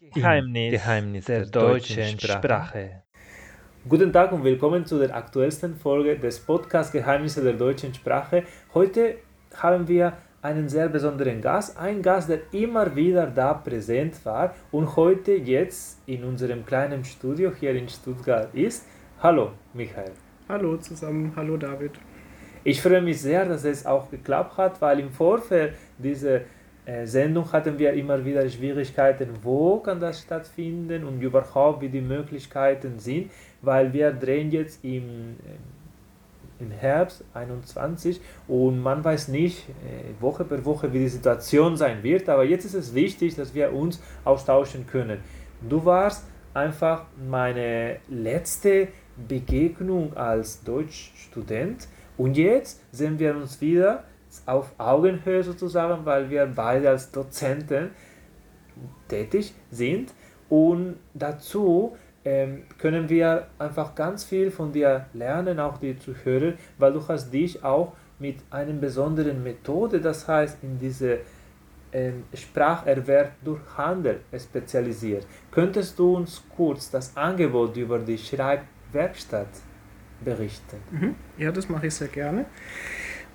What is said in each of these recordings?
Geheimnis, Geheimnis der, der deutschen Sprache. Sprache. Guten Tag und willkommen zu der aktuellsten Folge des Podcasts Geheimnisse der deutschen Sprache. Heute haben wir einen sehr besonderen Gast, ein Gast, der immer wieder da präsent war und heute jetzt in unserem kleinen Studio hier in Stuttgart ist. Hallo, Michael. Hallo zusammen, hallo David. Ich freue mich sehr, dass es auch geklappt hat, weil im Vorfeld dieser Sendung hatten wir immer wieder Schwierigkeiten, wo kann das stattfinden und überhaupt wie die Möglichkeiten sind, weil wir drehen jetzt im, äh, im Herbst 21 und man weiß nicht äh, Woche per Woche, wie die Situation sein wird, aber jetzt ist es wichtig, dass wir uns austauschen können. Du warst einfach meine letzte Begegnung als Deutschstudent und jetzt sehen wir uns wieder auf Augenhöhe sozusagen, weil wir beide als Dozenten tätig sind. Und dazu ähm, können wir einfach ganz viel von dir lernen, auch die Zuhörer, weil du hast dich auch mit einer besonderen Methode, das heißt in diese ähm, Spracherwerb durch Handel spezialisiert. Könntest du uns kurz das Angebot über die Schreibwerkstatt berichten? Mhm. Ja, das mache ich sehr gerne.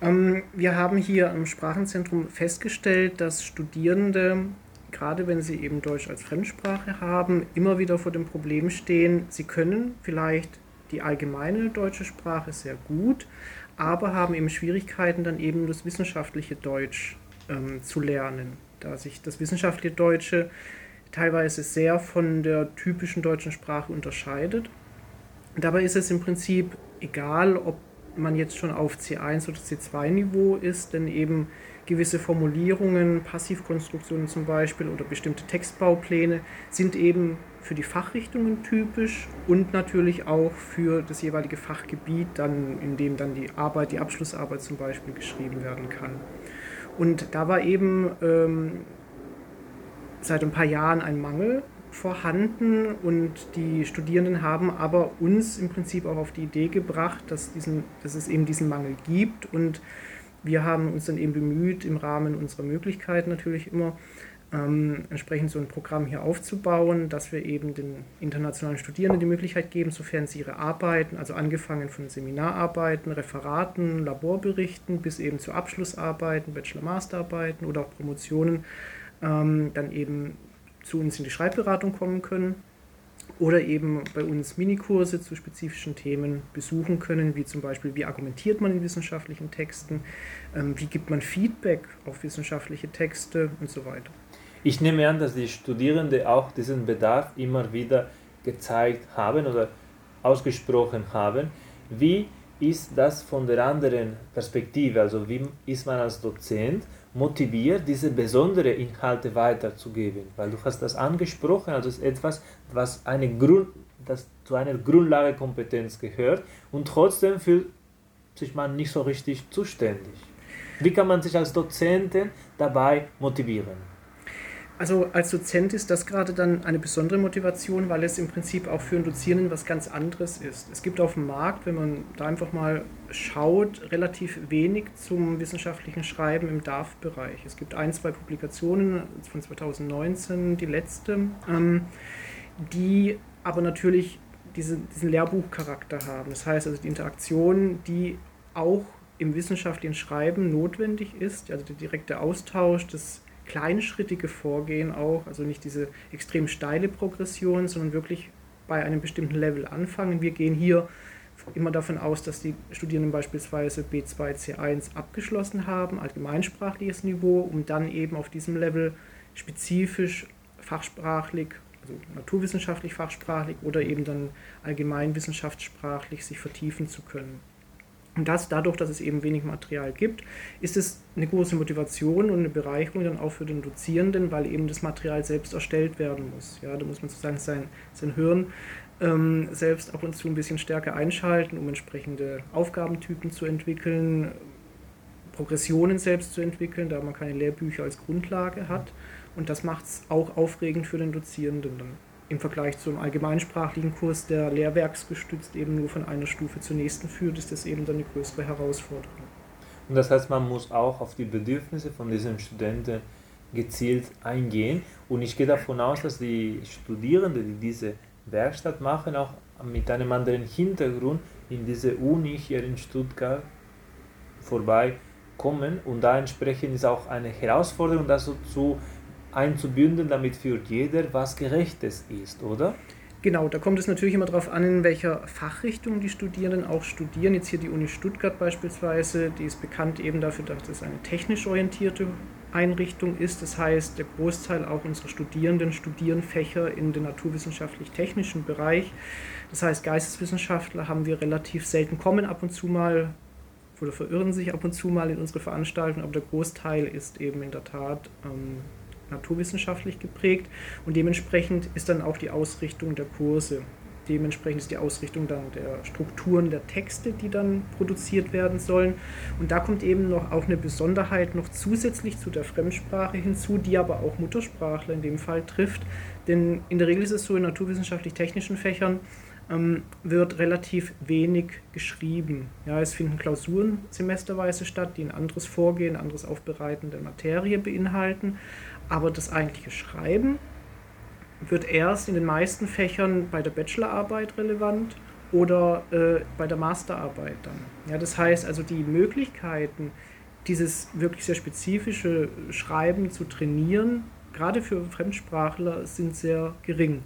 Ähm, wir haben hier im Sprachenzentrum festgestellt, dass Studierende, gerade wenn sie eben Deutsch als Fremdsprache haben, immer wieder vor dem Problem stehen, sie können vielleicht die allgemeine deutsche Sprache sehr gut, aber haben eben Schwierigkeiten, dann eben das wissenschaftliche Deutsch ähm, zu lernen, da sich das wissenschaftliche Deutsche teilweise sehr von der typischen deutschen Sprache unterscheidet. Dabei ist es im Prinzip egal, ob man jetzt schon auf C1 oder C2-Niveau ist, denn eben gewisse Formulierungen, Passivkonstruktionen zum Beispiel oder bestimmte Textbaupläne sind eben für die Fachrichtungen typisch und natürlich auch für das jeweilige Fachgebiet, dann, in dem dann die Arbeit, die Abschlussarbeit zum Beispiel geschrieben werden kann. Und da war eben ähm, seit ein paar Jahren ein Mangel vorhanden und die Studierenden haben aber uns im Prinzip auch auf die Idee gebracht, dass, diesen, dass es eben diesen Mangel gibt. Und wir haben uns dann eben bemüht, im Rahmen unserer Möglichkeiten natürlich immer ähm, entsprechend so ein Programm hier aufzubauen, dass wir eben den internationalen Studierenden die Möglichkeit geben, sofern sie ihre Arbeiten, also angefangen von Seminararbeiten, Referaten, Laborberichten bis eben zu Abschlussarbeiten, Bachelor-Masterarbeiten oder auch Promotionen, ähm, dann eben zu uns in die Schreibberatung kommen können oder eben bei uns Minikurse zu spezifischen Themen besuchen können, wie zum Beispiel, wie argumentiert man in wissenschaftlichen Texten, ähm, wie gibt man Feedback auf wissenschaftliche Texte und so weiter. Ich nehme an, dass die Studierenden auch diesen Bedarf immer wieder gezeigt haben oder ausgesprochen haben. Wie ist das von der anderen Perspektive? Also wie ist man als Dozent motiviert, diese besonderen Inhalte weiterzugeben? Weil du hast das angesprochen, also ist etwas, was eine Grund, das zu einer Grundlagekompetenz gehört und trotzdem fühlt sich man nicht so richtig zuständig. Wie kann man sich als Dozenten dabei motivieren? Also als Dozent ist das gerade dann eine besondere Motivation, weil es im Prinzip auch für einen Dozierenden was ganz anderes ist. Es gibt auf dem Markt, wenn man da einfach mal schaut, relativ wenig zum wissenschaftlichen Schreiben im DAF-Bereich. Es gibt ein, zwei Publikationen von 2019, die letzte, ähm, die aber natürlich diese, diesen Lehrbuchcharakter haben. Das heißt also die Interaktion, die auch im wissenschaftlichen Schreiben notwendig ist, also der direkte Austausch, das kleinschrittige Vorgehen auch, also nicht diese extrem steile Progression, sondern wirklich bei einem bestimmten Level anfangen. Wir gehen hier immer davon aus, dass die Studierenden beispielsweise B2, C1 abgeschlossen haben, allgemeinsprachliches Niveau, um dann eben auf diesem Level spezifisch fachsprachlich, also naturwissenschaftlich fachsprachlich oder eben dann allgemeinwissenschaftssprachlich sich vertiefen zu können. Und das, dadurch, dass es eben wenig Material gibt, ist es eine große Motivation und eine Bereicherung dann auch für den Dozierenden, weil eben das Material selbst erstellt werden muss. Ja, da muss man sozusagen sein, sein Hirn ähm, selbst ab und zu ein bisschen stärker einschalten, um entsprechende Aufgabentypen zu entwickeln, Progressionen selbst zu entwickeln, da man keine Lehrbücher als Grundlage hat. Und das macht es auch aufregend für den Dozierenden dann im Vergleich zum allgemeinsprachlichen Kurs, der lehrwerksgestützt eben nur von einer Stufe zur nächsten führt, ist das eben dann eine größere Herausforderung. Und das heißt, man muss auch auf die Bedürfnisse von diesen Studenten gezielt eingehen. Und ich gehe davon aus, dass die Studierenden, die diese Werkstatt machen, auch mit einem anderen Hintergrund in diese Uni hier in Stuttgart vorbeikommen. Und da entsprechend ist auch eine Herausforderung, das so zu einzubinden, damit für jeder was Gerechtes ist, oder? Genau, da kommt es natürlich immer darauf an, in welcher Fachrichtung die Studierenden auch studieren. Jetzt hier die Uni Stuttgart beispielsweise, die ist bekannt eben dafür, dass es eine technisch orientierte Einrichtung ist. Das heißt, der Großteil auch unserer Studierenden studieren Fächer in den naturwissenschaftlich-technischen Bereich. Das heißt, Geisteswissenschaftler haben wir relativ selten, kommen ab und zu mal oder verirren sich ab und zu mal in unsere Veranstaltungen, aber der Großteil ist eben in der Tat ähm, naturwissenschaftlich geprägt und dementsprechend ist dann auch die Ausrichtung der Kurse. Dementsprechend ist die Ausrichtung dann der Strukturen der Texte, die dann produziert werden sollen. Und da kommt eben noch auch eine Besonderheit noch zusätzlich zu der Fremdsprache hinzu, die aber auch Muttersprachler in dem Fall trifft. Denn in der Regel ist es so in naturwissenschaftlich-technischen Fächern, ähm, wird relativ wenig geschrieben. Ja, es finden Klausuren semesterweise statt, die ein anderes Vorgehen, ein anderes Aufbereiten der Materie beinhalten. Aber das eigentliche Schreiben wird erst in den meisten Fächern bei der Bachelorarbeit relevant oder äh, bei der Masterarbeit dann. Ja, das heißt also die Möglichkeiten, dieses wirklich sehr spezifische Schreiben zu trainieren, gerade für Fremdsprachler, sind sehr gering.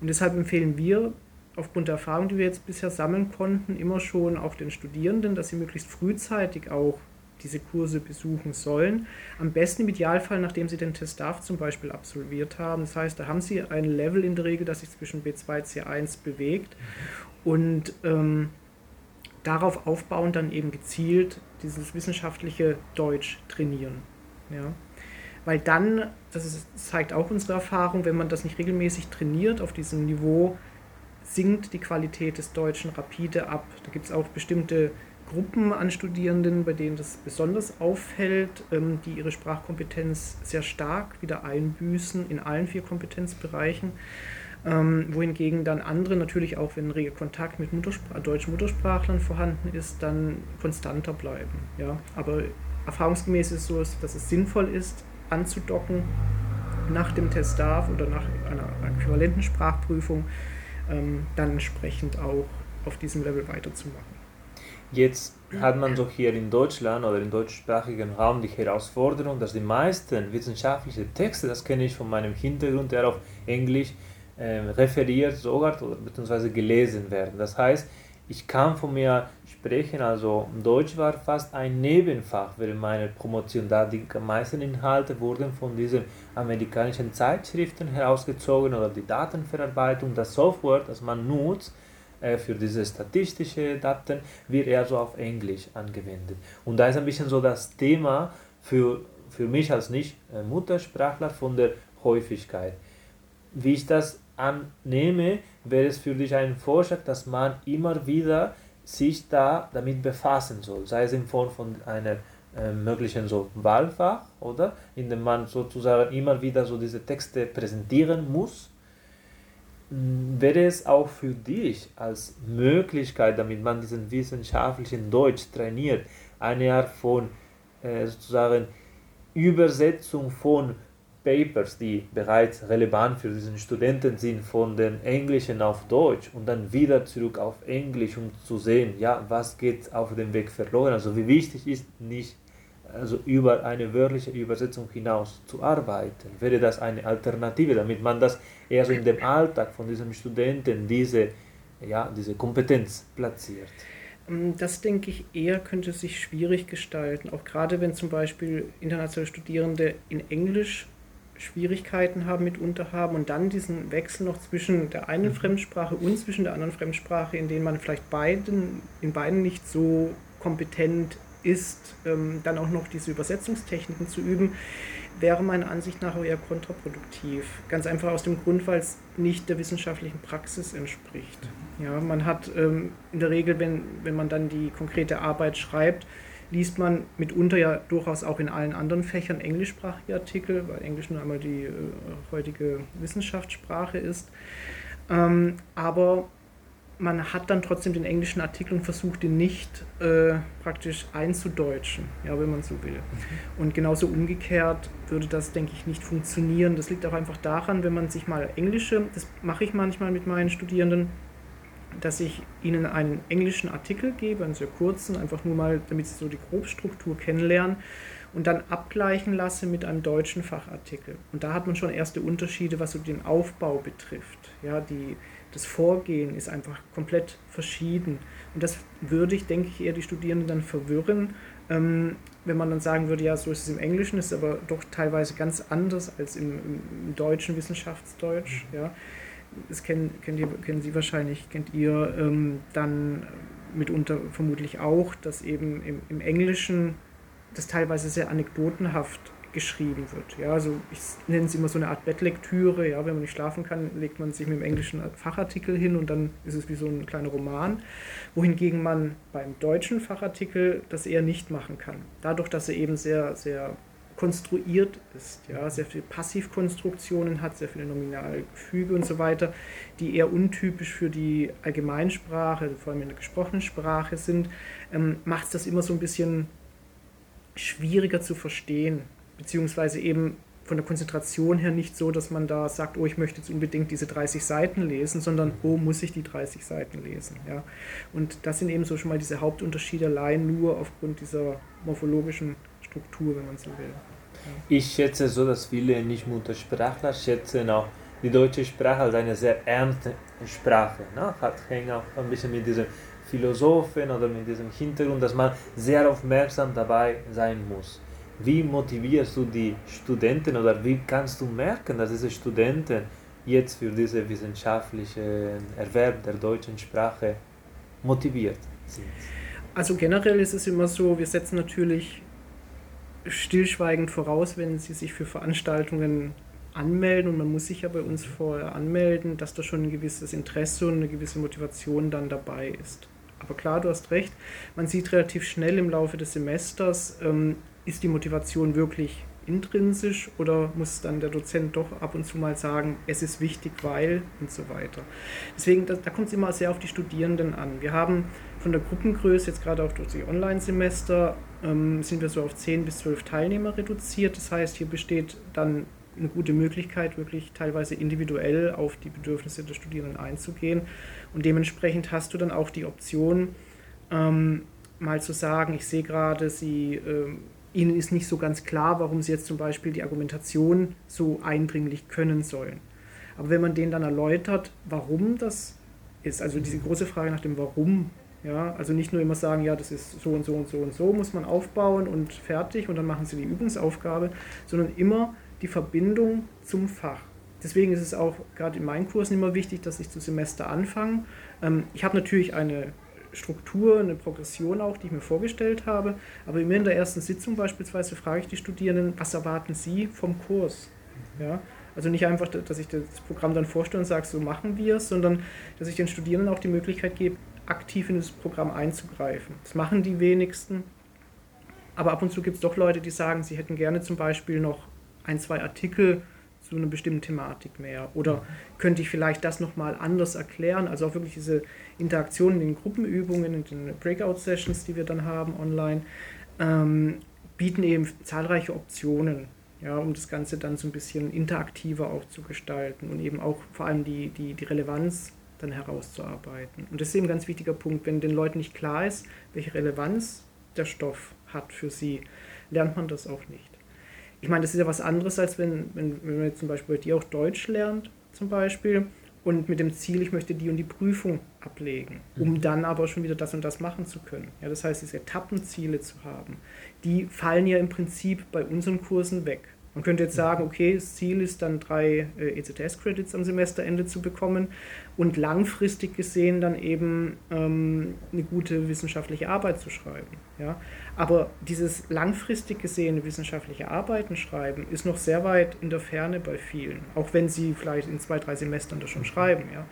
Und deshalb empfehlen wir aufgrund der Erfahrung, die wir jetzt bisher sammeln konnten, immer schon auch den Studierenden, dass sie möglichst frühzeitig auch diese Kurse besuchen sollen. Am besten im Idealfall, nachdem Sie den Test DAF zum Beispiel absolviert haben. Das heißt, da haben Sie ein Level in der Regel, das sich zwischen B2 und C1 bewegt und ähm, darauf aufbauend dann eben gezielt dieses wissenschaftliche Deutsch trainieren. Ja. Weil dann, das ist, zeigt auch unsere Erfahrung, wenn man das nicht regelmäßig trainiert auf diesem Niveau, sinkt die Qualität des Deutschen rapide ab. Da gibt es auch bestimmte Gruppen an Studierenden, bei denen das besonders auffällt, ähm, die ihre Sprachkompetenz sehr stark wieder einbüßen in allen vier Kompetenzbereichen. Ähm, wohingegen dann andere natürlich auch, wenn reger Kontakt mit Mutterspr deutschen Muttersprachlern vorhanden ist, dann konstanter bleiben. Ja? Aber erfahrungsgemäß ist es so, dass es sinnvoll ist, anzudocken nach dem Test DAF oder nach einer äquivalenten Sprachprüfung, ähm, dann entsprechend auch auf diesem Level weiterzumachen. Jetzt hat man so hier in Deutschland oder im deutschsprachigen Raum die Herausforderung, dass die meisten wissenschaftlichen Texte, das kenne ich von meinem Hintergrund, der auf Englisch äh, referiert sogar beziehungsweise gelesen werden. Das heißt, ich kann von mir sprechen, also Deutsch war fast ein Nebenfach während meiner Promotion, da die meisten Inhalte wurden von diesen amerikanischen Zeitschriften herausgezogen oder die Datenverarbeitung, das Software, das man nutzt, für diese statistische Daten wird eher so auf Englisch angewendet. Und da ist ein bisschen so das Thema für, für mich als Nicht-Muttersprachler von der Häufigkeit. Wie ich das annehme, wäre es für dich ein Vorschlag, dass man immer wieder sich da damit befassen soll, sei es in Form von einer äh, möglichen so Wahlfach, oder? In dem man sozusagen immer wieder so diese Texte präsentieren muss wäre es auch für dich als Möglichkeit, damit man diesen wissenschaftlichen Deutsch trainiert, eine Art von äh, sozusagen Übersetzung von Papers, die bereits relevant für diesen Studenten sind, von den Englischen auf Deutsch und dann wieder zurück auf Englisch, um zu sehen, ja, was geht auf dem Weg verloren. Also wie wichtig ist nicht also über eine wörtliche Übersetzung hinaus zu arbeiten? Wäre das eine Alternative, damit man das eher so in dem Alltag von diesem Studenten diese, ja, diese Kompetenz platziert? Ähm, das denke ich eher könnte sich schwierig gestalten, auch gerade wenn zum Beispiel internationale Studierende in Englisch Schwierigkeiten haben, mitunter haben und dann diesen Wechsel noch zwischen der einen mhm. Fremdsprache und zwischen der anderen Fremdsprache, in denen man vielleicht beiden, in beiden nicht so kompetent ist, ähm, dann auch noch diese Übersetzungstechniken zu üben, wäre meiner Ansicht nach eher kontraproduktiv. Ganz einfach aus dem Grund, weil es nicht der wissenschaftlichen Praxis entspricht. Ja, man hat ähm, in der Regel, wenn, wenn man dann die konkrete Arbeit schreibt, liest man mitunter ja durchaus auch in allen anderen Fächern englischsprachige Artikel, weil Englisch nun einmal die äh, heutige Wissenschaftssprache ist. Ähm, aber man hat dann trotzdem den englischen Artikel und versucht ihn nicht äh, praktisch einzudeutschen, ja, wenn man so will. Mhm. Und genauso umgekehrt würde das, denke ich, nicht funktionieren. Das liegt auch einfach daran, wenn man sich mal englische, das mache ich manchmal mit meinen Studierenden, dass ich ihnen einen englischen Artikel gebe, einen sehr kurzen, einfach nur mal, damit sie so die Grobstruktur kennenlernen und dann abgleichen lasse mit einem deutschen Fachartikel. Und da hat man schon erste Unterschiede, was so den Aufbau betrifft. Ja, die, das Vorgehen ist einfach komplett verschieden. Und das würde ich, denke ich, eher die Studierenden dann verwirren, ähm, wenn man dann sagen würde, ja, so ist es im Englischen, ist aber doch teilweise ganz anders als im, im deutschen Wissenschaftsdeutsch. Mhm. Ja. Das kennen, kennt ihr, kennen Sie wahrscheinlich, kennt ihr ähm, dann mitunter vermutlich auch, dass eben im, im Englischen das teilweise sehr anekdotenhaft geschrieben wird. Ja, also ich nenne es immer so eine Art Bettlektüre. Ja, wenn man nicht schlafen kann, legt man sich mit dem englischen Fachartikel hin und dann ist es wie so ein kleiner Roman. Wohingegen man beim deutschen Fachartikel das eher nicht machen kann. Dadurch, dass er eben sehr, sehr konstruiert ist, ja, sehr viele Passivkonstruktionen hat, sehr viele Nominalgefüge und so weiter, die eher untypisch für die Allgemeinsprache, vor allem in der gesprochenen Sprache sind, ähm, macht es das immer so ein bisschen schwieriger zu verstehen beziehungsweise eben von der Konzentration her nicht so, dass man da sagt, oh, ich möchte jetzt unbedingt diese 30 Seiten lesen, sondern oh, muss ich die 30 Seiten lesen. Ja? Und das sind eben so schon mal diese Hauptunterschiede allein nur aufgrund dieser morphologischen Struktur, wenn man so will. Ja. Ich schätze so, dass viele Nicht-Muttersprachler schätzen auch die deutsche Sprache als eine sehr ernste Sprache. Ne? Hat hängt auch ein bisschen mit diesem Philosophen oder mit diesem Hintergrund, dass man sehr aufmerksam dabei sein muss. Wie motivierst du die Studenten oder wie kannst du merken, dass diese Studenten jetzt für diesen wissenschaftlichen Erwerb der deutschen Sprache motiviert sind? Also generell ist es immer so, wir setzen natürlich stillschweigend voraus, wenn sie sich für Veranstaltungen anmelden und man muss sich ja bei uns vorher anmelden, dass da schon ein gewisses Interesse und eine gewisse Motivation dann dabei ist. Aber klar, du hast recht, man sieht relativ schnell im Laufe des Semesters, ähm, ist die Motivation wirklich intrinsisch oder muss dann der Dozent doch ab und zu mal sagen, es ist wichtig, weil und so weiter. Deswegen, da, da kommt es immer sehr auf die Studierenden an. Wir haben von der Gruppengröße, jetzt gerade auch durch die Online-Semester, ähm, sind wir so auf 10 bis 12 Teilnehmer reduziert. Das heißt, hier besteht dann eine gute Möglichkeit, wirklich teilweise individuell auf die Bedürfnisse der Studierenden einzugehen. Und dementsprechend hast du dann auch die Option, ähm, mal zu sagen, ich sehe gerade, sie ähm, ihnen ist nicht so ganz klar, warum sie jetzt zum Beispiel die Argumentation so eindringlich können sollen. Aber wenn man denen dann erläutert, warum das ist, also diese große Frage nach dem Warum, ja, also nicht nur immer sagen, ja, das ist so und so und so und so, muss man aufbauen und fertig und dann machen sie die Übungsaufgabe, sondern immer die Verbindung zum Fach. Deswegen ist es auch gerade in meinen Kursen immer wichtig, dass ich zu Semester anfange. Ähm, ich habe natürlich eine Struktur, eine Progression auch, die ich mir vorgestellt habe. Aber immer in der ersten Sitzung beispielsweise frage ich die Studierenden, was erwarten sie vom Kurs? Ja? Also nicht einfach, dass ich das Programm dann vorstelle und sage, so machen wir es, sondern dass ich den Studierenden auch die Möglichkeit gebe, aktiv in das Programm einzugreifen. Das machen die wenigsten. Aber ab und zu gibt es doch Leute, die sagen, sie hätten gerne zum Beispiel noch ein, zwei Artikel zu einer bestimmten Thematik mehr? Oder könnte ich vielleicht das nochmal anders erklären? Also auch wirklich diese Interaktion in den Gruppenübungen, in den Breakout-Sessions, die wir dann haben online, ähm, bieten eben zahlreiche Optionen, ja, um das Ganze dann so ein bisschen interaktiver auch zu gestalten und eben auch vor allem die, die, die Relevanz dann herauszuarbeiten. Und das ist eben ein ganz wichtiger Punkt, wenn den Leuten nicht klar ist, welche Relevanz der Stoff hat für sie, lernt man das auch nicht ich meine, das ist ja was anderes, als wenn, wenn, wenn man jetzt zum Beispiel bei dir auch Deutsch lernt, zum Beispiel, und mit dem Ziel, ich möchte die und die Prüfung ablegen, um mhm. dann aber schon wieder das und das machen zu können. Ja, das heißt, diese Etappenziele zu haben, die fallen ja im Prinzip bei unseren Kursen weg. Man könnte jetzt sagen, okay, das Ziel ist dann drei äh, ECTS-Credits am Semesterende zu bekommen und langfristig gesehen dann eben ähm, eine gute wissenschaftliche Arbeit zu schreiben. Ja? Aber dieses langfristig gesehene wissenschaftliche Arbeiten schreiben ist noch sehr weit in der Ferne bei vielen, auch wenn sie vielleicht in zwei, drei Semestern das schon schreiben. Ja?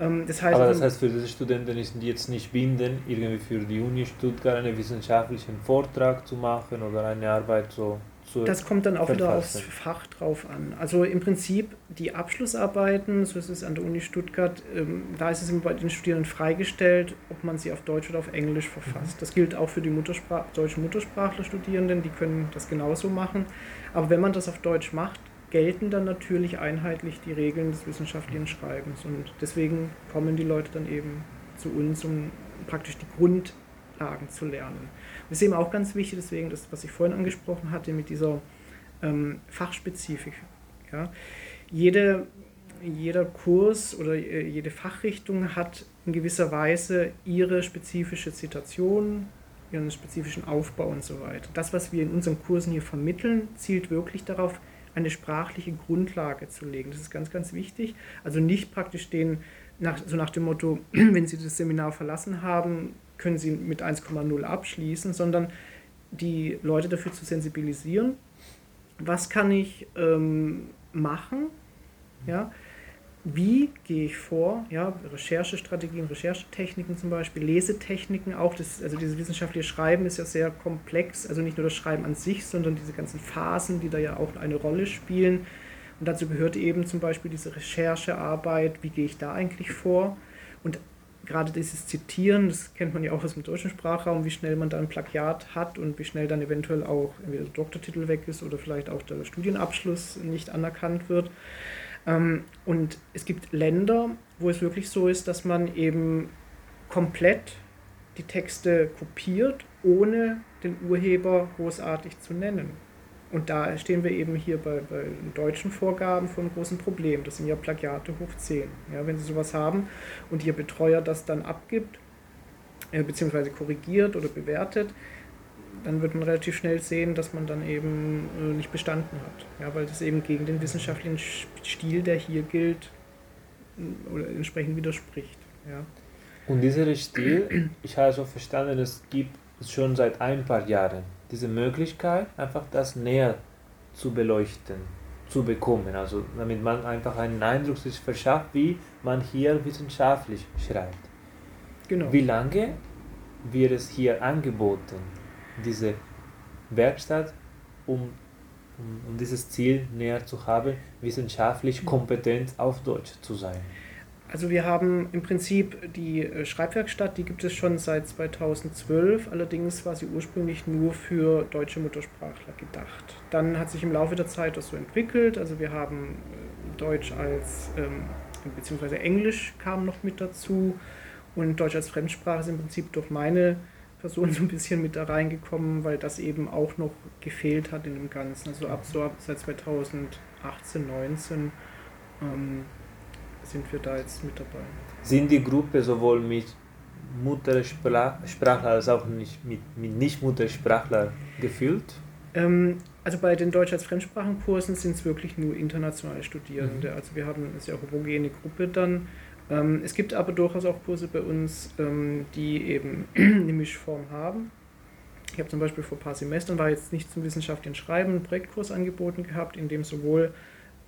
Ähm, das heißt, Aber das heißt, für diese Studenten ist jetzt nicht bindend, irgendwie für die Uni Stuttgart einen wissenschaftlichen Vortrag zu machen oder eine Arbeit so zu Das kommt dann auch wieder aufs. Fach drauf an. Also im Prinzip die Abschlussarbeiten, so ist es an der Uni Stuttgart, ähm, da ist es immer bei den Studierenden freigestellt, ob man sie auf Deutsch oder auf Englisch verfasst. Das gilt auch für die Muttersprach deutschen Muttersprachler-Studierenden, die können das genauso machen. Aber wenn man das auf Deutsch macht, gelten dann natürlich einheitlich die Regeln des wissenschaftlichen Schreibens. Und deswegen kommen die Leute dann eben zu uns, um praktisch die Grundlagen zu lernen. Das ist eben auch ganz wichtig, deswegen das, was ich vorhin angesprochen hatte mit dieser ähm, Fachspezifik. Ja. Jede, jeder Kurs oder äh, jede Fachrichtung hat in gewisser Weise ihre spezifische Zitation, ihren spezifischen Aufbau und so weiter. Das, was wir in unseren Kursen hier vermitteln, zielt wirklich darauf, eine sprachliche Grundlage zu legen. Das ist ganz, ganz wichtig. Also nicht praktisch den, nach, so nach dem Motto, wenn Sie das Seminar verlassen haben, können Sie mit 1,0 abschließen, sondern die Leute dafür zu sensibilisieren, was kann ich ähm, machen, ja, wie gehe ich vor, ja, Recherchestrategien, Recherchetechniken zum Beispiel, Lesetechniken auch, das, also dieses wissenschaftliche Schreiben ist ja sehr komplex, also nicht nur das Schreiben an sich, sondern diese ganzen Phasen, die da ja auch eine Rolle spielen. Und dazu gehört eben zum Beispiel diese Recherchearbeit, wie gehe ich da eigentlich vor? Und gerade dieses Zitieren, das kennt man ja auch aus dem deutschen Sprachraum, wie schnell man da ein Plagiat hat und wie schnell dann eventuell auch entweder der Doktortitel weg ist oder vielleicht auch der Studienabschluss nicht anerkannt wird. Ähm, Und es gibt Länder, wo es wirklich so ist, dass man eben komplett die Texte kopiert, ohne den Urheber großartig zu nennen. Und da stehen wir eben hier bei, bei deutschen Vorgaben vor einem großen Problem. Das sind ja Plagiate hoch 10. Ja, wenn Sie sowas haben und Ihr Betreuer das dann abgibt, äh, beziehungsweise korrigiert oder bewertet, dann wird man relativ schnell sehen, dass man dann eben äh, nicht bestanden hat. Ja, weil das eben gegen den wissenschaftlichen Sch- Stil, der hier gilt, m, oder entsprechend widerspricht. Ja. Und dieser Stil, ich habe so verstanden, es gibt schon seit ein paar Jahren diese Möglichkeit, einfach das näher zu beleuchten, zu bekommen. Also damit man einfach einen Eindruck sich verschafft, wie man hier wissenschaftlich schreibt. Genau. Wie lange wird es hier angeboten, diese Werkstatt, um, um, um dieses Ziel näher zu haben, wissenschaftlich kompetent auf Deutsch zu sein? Also wir haben im Prinzip die äh, Schreibwerkstatt, die gibt es schon seit 2012, allerdings war sie ursprünglich nur für deutsche Muttersprachler gedacht. Dann hat sich im Laufe der Zeit das so entwickelt, also wir haben äh, Deutsch als, ähm, beziehungsweise Englisch kam noch mit dazu und Deutsch als Fremdsprache ist im Prinzip durch meine Person so ein bisschen mit da reingekommen, weil das eben auch noch gefehlt hat in dem Ganzen. Also ab so ab seit 2018, 19 ähm, sind wir da jetzt mit dabei. sind die Gruppe sowohl mit Muttersprachler als auch nicht mit, mit Nicht-Muttersprachler gefüllt? Ähm, also bei den Deutsch als Fremdsprachenkursen sind es wirklich nur internationale Studierende. Mhm. Also wir haben eine sehr homogene Gruppe dann. Ähm, es gibt aber durchaus auch Kurse bei uns, ähm, die eben eine Mischform haben. Ich habe zum Beispiel vor ein paar Semestern, war jetzt nicht zum wissenschaftlichen Schreiben, einen Projektkurs angeboten gehabt, in dem sowohl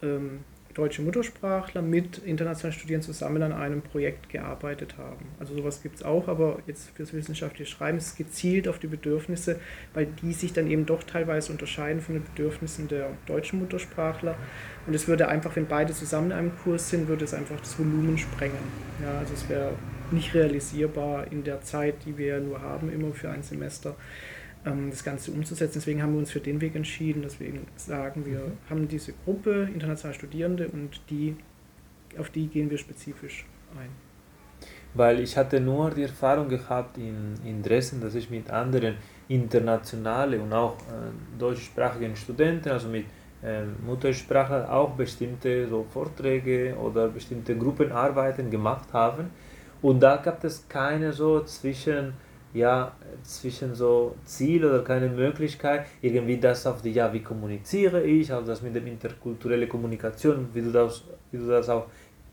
ähm, deutsche Muttersprachler mit internationalen Studierenden zusammen an einem Projekt gearbeitet haben. Also sowas gibt es auch, aber jetzt fürs wissenschaftliche Schreiben ist es gezielt auf die Bedürfnisse, weil die sich dann eben doch teilweise unterscheiden von den Bedürfnissen der deutschen Muttersprachler. Und es würde einfach, wenn beide zusammen in einem Kurs sind, würde es einfach das Volumen sprengen. Ja, also es wäre nicht realisierbar in der Zeit, die wir ja nur haben, immer für ein Semester das Ganze umzusetzen. Deswegen haben wir uns für den Weg entschieden. Deswegen sagen wir, haben diese Gruppe internationale Studierende und die, auf die gehen wir spezifisch ein. Weil ich hatte nur die Erfahrung gehabt in, in Dresden, dass ich mit anderen internationalen und auch äh, deutschsprachigen Studenten, also mit äh, Muttersprachlern, auch bestimmte so Vorträge oder bestimmte Gruppenarbeiten gemacht haben. Und da gab es keine so zwischen, ja, zwischen so Ziel oder keine Möglichkeit, irgendwie das auf die, ja, wie kommuniziere ich, also das mit der interkulturellen Kommunikation, wie du das, wie du das auch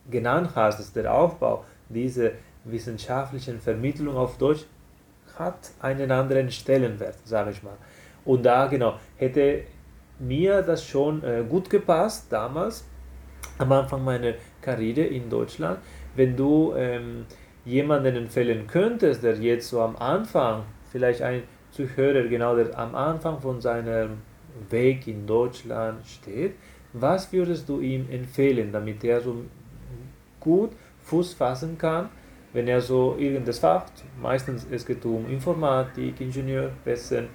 genannt hast, dass der Aufbau diese wissenschaftlichen Vermittlung auf Deutsch hat einen anderen Stellenwert, sage ich mal. Und da genau hätte mir das schon äh, gut gepasst damals, am Anfang meiner Karriere in Deutschland, wenn du ähm, jemanden empfehlen könntest, der jetzt so am Anfang, vielleicht ein Zuhörer, genau, der am Anfang von seiner Weg in Deutschland steht, was würdest du ihm empfehlen, damit er so gut Fuß fassen kann, wenn er so irgendes Fach, meistens es geht um Informatik, Ingenieurwesen,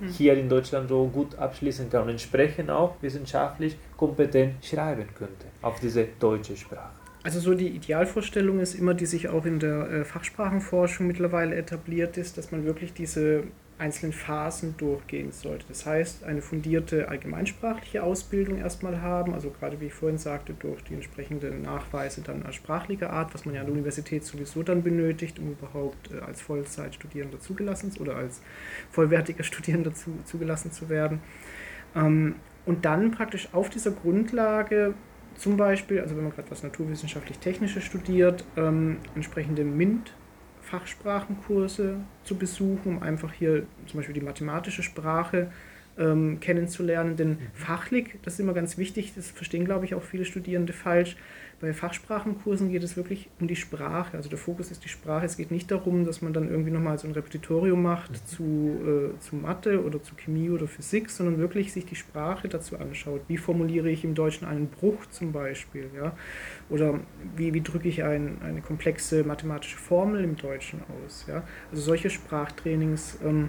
hm. hier in Deutschland so gut abschließen kann und entsprechend auch wissenschaftlich kompetent schreiben könnte auf diese deutsche Sprache. Also so die Idealvorstellung ist immer, die sich auch in der äh, Fachsprachenforschung mittlerweile etabliert ist, dass man wirklich diese einzelnen Phasen durchgehen sollte. Das heißt, eine fundierte allgemeinsprachliche Ausbildung erstmal haben, also gerade wie ich vorhin sagte, durch die entsprechenden Nachweise dann als sprachlicher Art, was man ja an der Universität sowieso dann benötigt, um überhaupt äh, als Vollzeitstudierender zugelassen oder als vollwertiger Studierender zu, zugelassen zu werden. Ähm, und dann praktisch auf dieser Grundlage zum Beispiel, also wenn man gerade was naturwissenschaftlich-technisches studiert, ähm, entsprechende MINT Fachsprachenkurse zu besuchen, um einfach hier zum Beispiel die mathematische Sprache ähm, kennenzulernen. Denn mhm. fachlich, das ist immer ganz wichtig, das verstehen, glaube ich, auch viele Studierende falsch. Bei Fachsprachenkursen geht es wirklich um die Sprache. Also der Fokus ist die Sprache. Es geht nicht darum, dass man dann irgendwie nochmal so ein Repetitorium macht mhm. zu, äh, zu Mathe oder zu Chemie oder Physik, sondern wirklich sich die Sprache dazu anschaut. Wie formuliere ich im Deutschen einen Bruch zum Beispiel? Ja? Oder wie, wie drücke ich ein, eine komplexe mathematische Formel im Deutschen aus? Ja? Also solche Sprachtrainings. Ähm,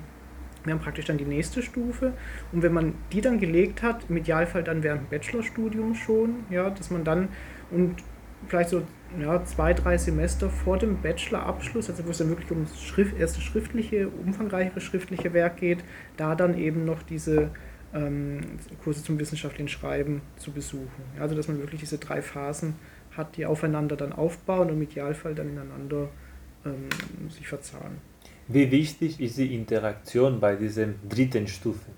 wir haben praktisch dann die nächste Stufe. Und wenn man die dann gelegt hat, im Idealfall dann während dem Bachelorstudium schon, ja, dass man dann und vielleicht so ja, zwei, drei Semester vor dem Bachelorabschluss, also wo es dann wirklich um das Schrift, erste schriftliche, umfangreichere schriftliche Werk geht, da dann eben noch diese ähm, Kurse zum wissenschaftlichen Schreiben zu besuchen. Also dass man wirklich diese drei Phasen hat, die aufeinander dann aufbauen und im Idealfall dann ineinander ähm, sich verzahnen. Wie wichtig ist die Interaktion bei dieser dritten Stufe?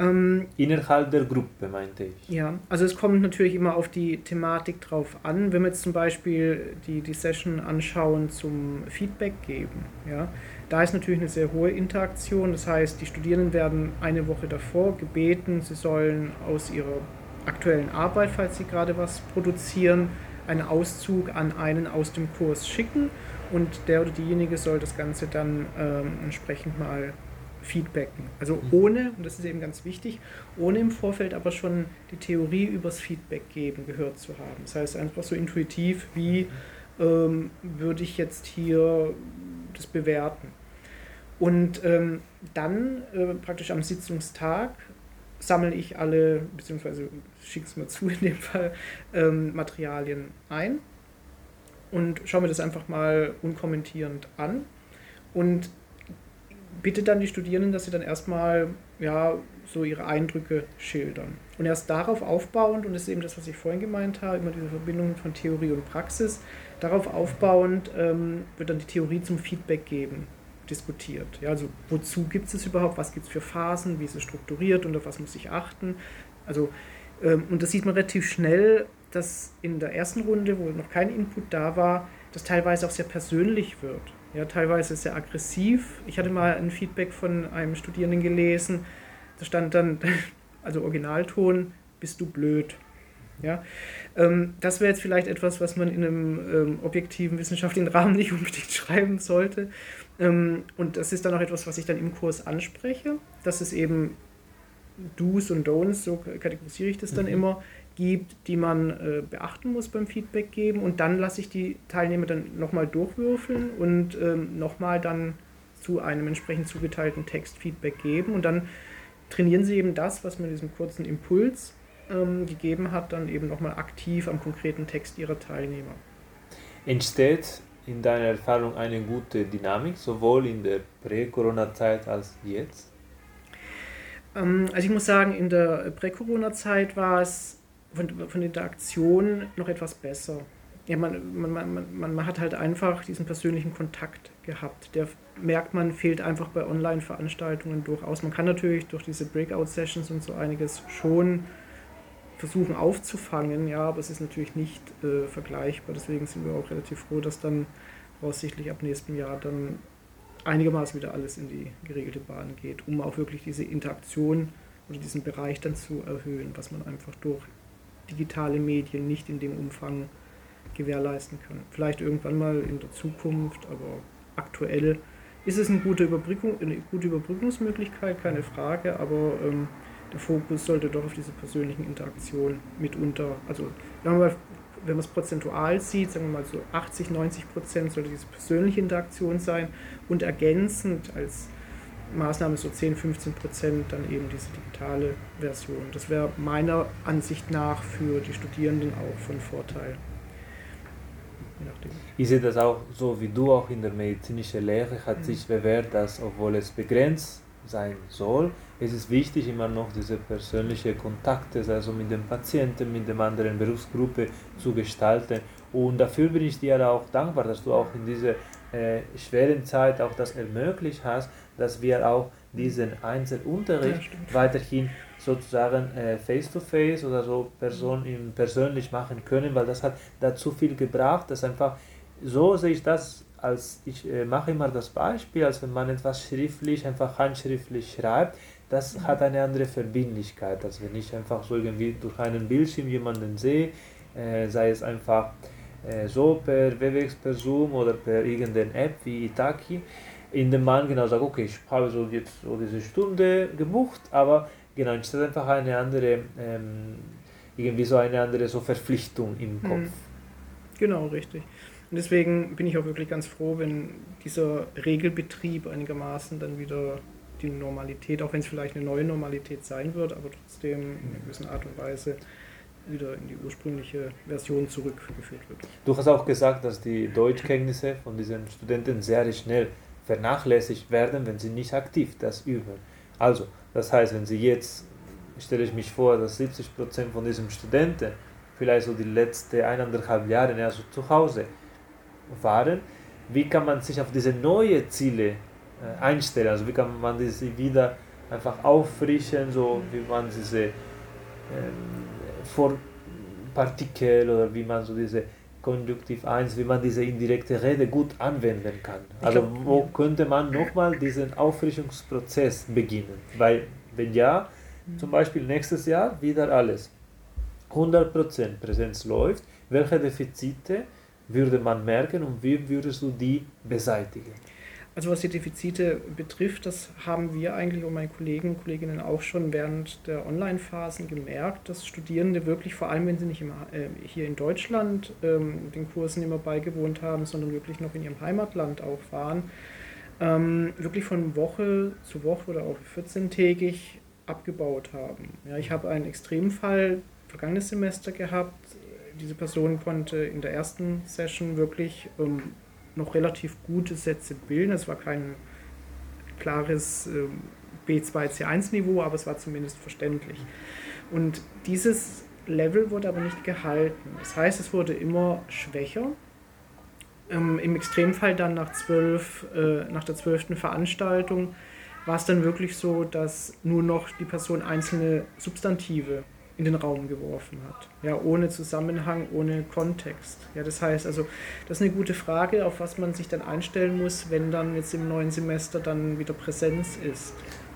Ähm, Innerhalb der Gruppe, meinte ich. Ja, also es kommt natürlich immer auf die Thematik drauf an. Wenn wir jetzt zum Beispiel die, die Session anschauen zum Feedback geben, ja, da ist natürlich eine sehr hohe Interaktion. Das heißt, die Studierenden werden eine Woche davor gebeten, sie sollen aus ihrer aktuellen Arbeit, falls sie gerade was produzieren, einen Auszug an einen aus dem Kurs schicken und der oder diejenige soll das Ganze dann ähm, entsprechend mal feedbacken. Also ohne, und das ist eben ganz wichtig, ohne im Vorfeld aber schon die Theorie übers Feedback geben gehört zu haben. Das heißt einfach so intuitiv, wie ähm, würde ich jetzt hier das bewerten. Und ähm, dann äh, praktisch am Sitzungstag sammle ich alle, beziehungsweise schicke es mir zu in dem Fall, ähm, Materialien ein und schaue mir das einfach mal unkommentierend an und bitte dann die Studierenden, dass sie dann erstmal ja, so ihre Eindrücke schildern. Und erst darauf aufbauend, und das ist eben das, was ich vorhin gemeint habe, immer diese Verbindung von Theorie und Praxis, darauf aufbauend ähm, wird dann die Theorie zum Feedback geben, diskutiert. Ja, also wozu gibt es überhaupt, was gibt es für Phasen, wie ist es strukturiert und auf was muss ich achten. Also, ähm, und das sieht man relativ schnell, dass in der ersten Runde, wo noch kein Input da war, das teilweise auch sehr persönlich wird. Ja, teilweise sehr aggressiv. Ich hatte mal ein Feedback von einem Studierenden gelesen, da stand dann, also Originalton, bist du blöd. Ja, ähm, das wäre jetzt vielleicht etwas, was man in einem ähm, objektiven wissenschaftlichen Rahmen nicht unbedingt schreiben sollte. Ähm, und das ist dann auch etwas, was ich dann im Kurs anspreche. Das ist eben Do's und Don'ts, so kategorisiere ich das dann mhm. immer, gibt, die man äh, beachten muss beim Feedback geben. Und dann lasse ich die Teilnehmer dann nochmal durchwürfeln und ähm, nochmal dann zu einem entsprechend zugeteilten Text Feedback geben. Und dann trainieren sie eben das, was man diesem kurzen Impuls ähm, gegeben hat, dann eben nochmal aktiv am konkreten Text ihrer Teilnehmer. Entsteht in deiner Erfahrung eine gute Dynamik, sowohl in der Prä-Corona-Zeit als jetzt? Ähm, also ich muss sagen, in der Prä-Corona-Zeit war es von, von Interaktion noch etwas besser. Ja, man, man, man, man hat halt einfach diesen persönlichen Kontakt gehabt. Der merkt man, fehlt einfach bei Online-Veranstaltungen durchaus. Man kann natürlich durch diese Breakout-Sessions und so einiges schon versuchen aufzufangen, ja, aber es ist natürlich nicht äh, vergleichbar. Deswegen sind wir auch relativ froh, dass dann voraussichtlich ab nächstem Jahr dann einigermaßen wieder alles in die geregelte Bahn geht, um auch wirklich diese Interaktion oder diesen Bereich dann zu erhöhen, was man einfach durch digitale Medien nicht in dem Umfang gewährleisten können. Vielleicht irgendwann mal in der Zukunft, aber aktuell ist es eine gute, Überbrückung, eine gute Überbrückungsmöglichkeit, keine Frage, aber ähm, der Fokus sollte doch auf diese persönlichen Interaktionen mitunter, also wenn man, wenn man es prozentual sieht, sagen wir mal so 80, 90 Prozent sollte diese persönliche Interaktion sein und ergänzend als Maßnahme so 10, 15 Prozent dann eben diese digitale Version. Das wäre meiner Ansicht nach für die Studierenden auch von Vorteil. Ich sehe das auch so wie du auch in der medizinischen Lehre hat mhm. sich bewährt, dass obwohl es begrenzt sein soll, es ist wichtig immer noch diese persönliche Kontakte, also mit dem Patienten, mit der anderen Berufsgruppe zu gestalten. Und dafür bin ich dir auch dankbar, dass du auch in dieser äh, schweren Zeit auch das ermöglicht hast, dass wir auch diesen Einzelunterricht ja, weiterhin sozusagen äh, face-to-face oder so person in, persönlich machen können, weil das hat dazu viel gebracht, dass einfach, so sehe ich das, als ich äh, mache immer das Beispiel, als wenn man etwas schriftlich, einfach handschriftlich schreibt, das mhm. hat eine andere Verbindlichkeit, als wenn ich einfach so irgendwie durch einen Bildschirm jemanden sehe, äh, sei es einfach äh, so per WebEx, per Zoom oder per irgendeine App wie Itaki, in dem man genau sagt, okay, ich habe so jetzt so diese Stunde gebucht, aber Genau, anstatt einfach eine andere, ähm, irgendwie so eine andere so Verpflichtung im hm. Kopf. Genau, richtig. Und deswegen bin ich auch wirklich ganz froh, wenn dieser Regelbetrieb einigermaßen dann wieder die Normalität, auch wenn es vielleicht eine neue Normalität sein wird, aber trotzdem in einer gewissen Art und Weise wieder in die ursprüngliche Version zurückgeführt wird. Du hast auch gesagt, dass die Deutschkenntnisse von diesen Studenten sehr schnell vernachlässigt werden, wenn sie nicht aktiv das üben. Also, das heißt, wenn Sie jetzt, stelle ich mich vor, dass 70% von diesen Studenten vielleicht so die letzten eineinhalb Jahre eher so zu Hause waren, wie kann man sich auf diese neuen Ziele äh, einstellen? Also wie kann man diese wieder einfach auffrischen, so wie man diese ähm, Vorpartikel oder wie man so diese Konjunktiv 1, wie man diese indirekte Rede gut anwenden kann. Also glaub, wo ja. könnte man nochmal diesen Auffrischungsprozess beginnen? Weil wenn ja, mhm. zum Beispiel nächstes Jahr wieder alles. 100% Präsenz läuft, welche Defizite würde man merken und wie würdest du die beseitigen? Also was die Defizite betrifft, das haben wir eigentlich und meine Kollegen und Kolleginnen auch schon während der Online-Phasen gemerkt, dass Studierende wirklich, vor allem wenn sie nicht immer, äh, hier in Deutschland ähm, den Kursen immer beigewohnt haben, sondern wirklich noch in ihrem Heimatland auch waren, ähm, wirklich von Woche zu Woche oder auch 14-tägig abgebaut haben. Ja, ich habe einen Extremfall vergangenes Semester gehabt. Diese Person konnte in der ersten Session wirklich ähm, noch relativ gute Sätze bilden. Es war kein klares äh, B2, C1-Niveau, aber es war zumindest verständlich. Und dieses Level wurde aber nicht gehalten. Das heißt, es wurde immer schwächer. Ähm, Im Extremfall dann nach, zwölf, äh, nach der zwölften Veranstaltung war es dann wirklich so, dass nur noch die Person einzelne Substantive in den Raum geworfen hat. Ja, ohne Zusammenhang, ohne Kontext. Ja, das heißt also, das ist eine gute Frage, auf was man sich dann einstellen muss, wenn dann jetzt im neuen Semester dann wieder Präsenz ist.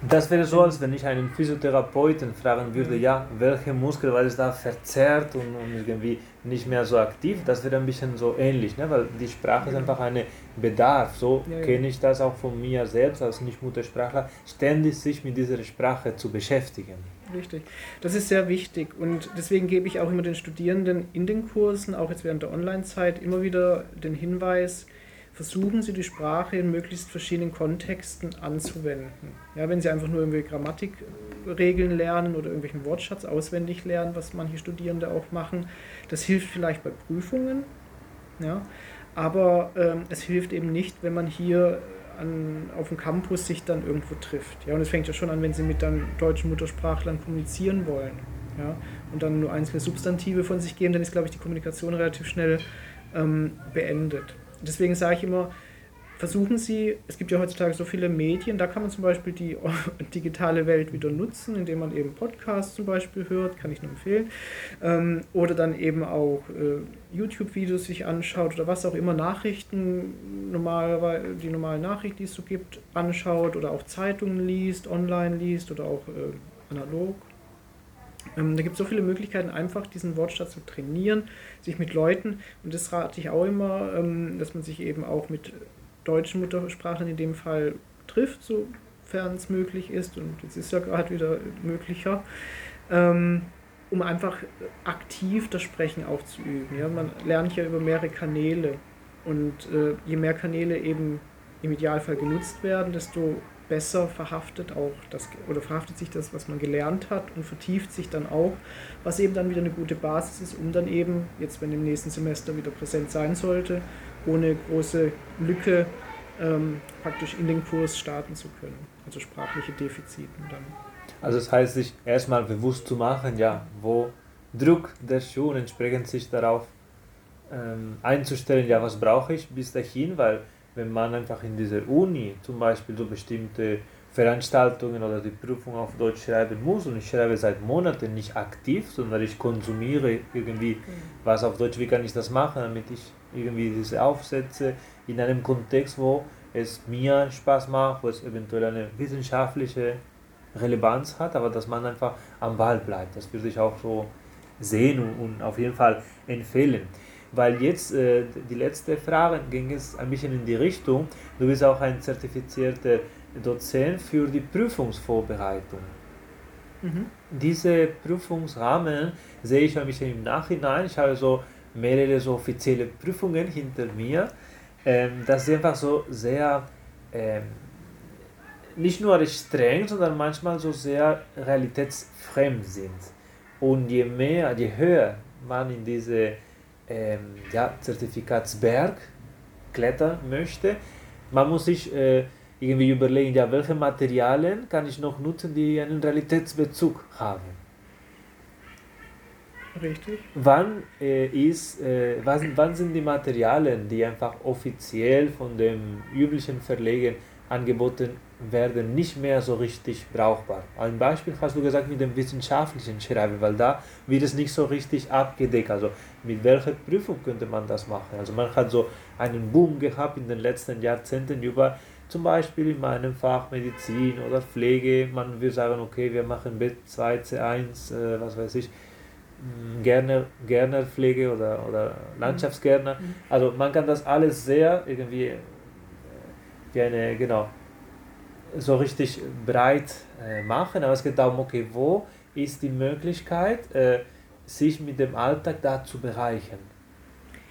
Das wäre so, als wenn ich einen Physiotherapeuten fragen würde, ja, welche Muskel war es da verzerrt und, und, irgendwie nicht mehr so aktiv. Das wäre ein bisschen so ähnlich, ne? weil die Sprache ist einfach ein Bedarf. So ja, ja. kenne ich das auch von mir selbst als Nicht-Muttersprachler, ständig sich mit dieser Sprache zu beschäftigen. Richtig. Das ist sehr wichtig und deswegen gebe ich auch immer den Studierenden in den Kursen, auch jetzt während der Online-Zeit, immer wieder den Hinweis, versuchen Sie die Sprache in möglichst verschiedenen Kontexten anzuwenden. Ja, wenn Sie einfach nur irgendwelche Grammatikregeln lernen oder irgendwelchen Wortschatz auswendig lernen, was manche Studierende auch machen, das hilft vielleicht bei Prüfungen, ja, aber ähm, es hilft eben nicht, wenn man hier an, auf dem Campus sich dann irgendwo trifft. Ja, und es fängt ja schon an, wenn Sie mit dann deutschen Muttersprachlern kommunizieren wollen. Ja, und dann nur einzelne Substantive von sich geben, dann ist, glaube ich, die Kommunikation relativ schnell ähm, beendet. Deswegen sage ich immer, versuchen Sie, es gibt ja heutzutage so viele Medien, da kann man zum Beispiel die digitale Welt wieder nutzen, indem man eben Podcasts zum Beispiel hört, kann ich nur empfehlen, ähm, oder dann eben auch äh, YouTube-Videos sich anschaut oder was auch immer, Nachrichten, normal, die normalen Nachrichten, die es so gibt, anschaut oder auch Zeitungen liest, online liest oder auch äh, analog. Ähm, da gibt es so viele Möglichkeiten, einfach diesen Wortstaat zu trainieren, sich mit Leuten, und das rate ich auch immer, ähm, dass man sich eben auch mit deutschen Muttersprachlern in dem Fall trifft, sofern es möglich ist, und jetzt ist ja gerade wieder möglicher, ähm, um einfach aktiv das Sprechen auch zu üben. Ja? Man lernt ja über mehrere Kanäle und äh, je mehr Kanäle eben im Idealfall genutzt werden, desto besser verhaftet auch das oder verhaftet sich das, was man gelernt hat und vertieft sich dann auch, was eben dann wieder eine gute Basis ist, um dann eben, jetzt wenn im nächsten Semester wieder präsent sein sollte, ohne große Lücke ähm, praktisch in den Kurs starten zu können. Also sprachliche Defiziten dann. Also das heißt, sich erstmal bewusst zu machen, ja, wo Druck der Schuh und entsprechend sich darauf ähm, einzustellen, ja, was brauche ich bis dahin, weil wenn man einfach in dieser Uni zum Beispiel so bestimmte Veranstaltungen oder die Prüfung auf Deutsch schreiben muss und ich schreibe seit Monaten nicht aktiv, sondern ich konsumiere irgendwie was auf Deutsch, wie kann ich das machen, damit ich irgendwie diese Aufsätze in einem Kontext, wo es mir Spaß macht, wo es eventuell eine wissenschaftliche Relevanz hat, aber dass man einfach am Ball bleibt. Das würde ich auch so sehen und, und auf jeden Fall empfehlen weil jetzt äh, die letzte Frage ging es ein bisschen in die Richtung, du bist auch ein zertifizierter Dozent für die Prüfungsvorbereitung. Mhm. Diese Prüfungsrahmen sehe ich ein bisschen im Nachhinein. Ich habe so mehrere so offizielle Prüfungen hinter mir, ähm, dass sie einfach so sehr ähm, nicht nur streng, sondern manchmal so sehr realitätsfremd sind. Und je mehr, je höher man in diese ähm, ja, Zertifikatsberg klettern möchte, man muss sich äh, irgendwie überlegen, ja, welche Materialien kann ich noch nutzen, die einen Realitätsbezug haben. Richtig. Wann, äh, ist, äh, wann, wann sind die Materialien, die einfach offiziell von dem üblichen Verlegen angeboten werden nicht mehr so richtig brauchbar. Ein Beispiel hast du gesagt mit dem wissenschaftlichen Schreiben, weil da wird es nicht so richtig abgedeckt. Also mit welcher Prüfung könnte man das machen? Also man hat so einen Boom gehabt in den letzten Jahrzehnten über zum Beispiel in meinem Fach Medizin oder Pflege. Man will sagen, okay, wir machen B2, C1, äh, was weiß ich, mm, Gerner, Gernerpflege oder, oder Landschaftsgärtner. Mhm. Also man kann das alles sehr irgendwie eine, genau, so richtig breit äh, machen, aber es geht darum, okay, wo ist die Möglichkeit, äh, sich mit dem Alltag da zu bereichern?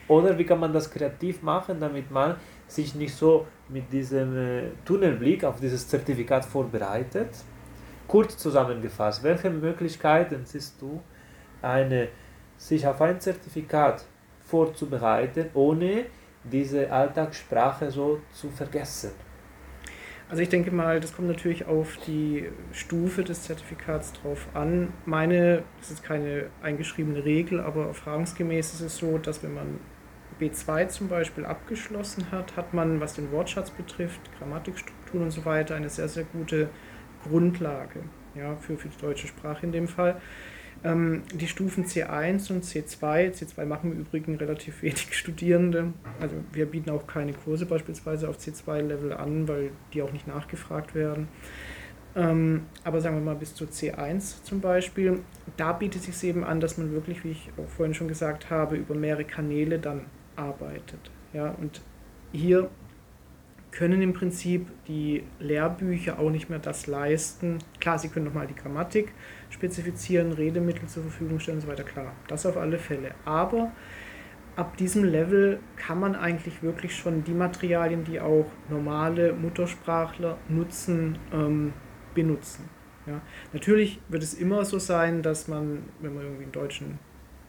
Oder wie kann man das kreativ machen, damit man sich nicht so mit diesem äh, Tunnelblick auf dieses Zertifikat vorbereitet? Kurz zusammengefasst, welche Möglichkeiten siehst du, eine, sich auf ein Zertifikat vorzubereiten, ohne diese Alltagssprache so zu vergessen? Also ich denke mal, das kommt natürlich auf die Stufe des Zertifikats drauf an. Meine, das ist keine eingeschriebene Regel, aber erfahrungsgemäß ist es so, dass wenn man B2 zum Beispiel abgeschlossen hat, hat man, was den Wortschatz betrifft, Grammatikstrukturen und so weiter, eine sehr, sehr gute Grundlage ja, für, für die deutsche Sprache in dem Fall. Ähm, die Stufen C1 und C2, C2 machen im Übrigen relativ wenig Studierende. Also wir bieten auch keine Kurse beispielsweise auf C2-Level an, weil die auch nicht nachgefragt werden. Ähm, aber sagen wir mal bis zu C1 zum Beispiel, da bietet es sich eben an, dass man wirklich, wie ich auch vorhin schon gesagt habe, über mehrere Kanäle dann arbeitet. Ja, und hier können im Prinzip die Lehrbücher auch nicht mehr das leisten. Klar, sie können nochmal die Grammatik spezifizieren, Redemittel zur Verfügung stellen und so weiter, klar, das auf alle Fälle. Aber ab diesem Level kann man eigentlich wirklich schon die Materialien, die auch normale Muttersprachler nutzen, ähm, benutzen. Ja. Natürlich wird es immer so sein, dass man, wenn man irgendwie einen deutschen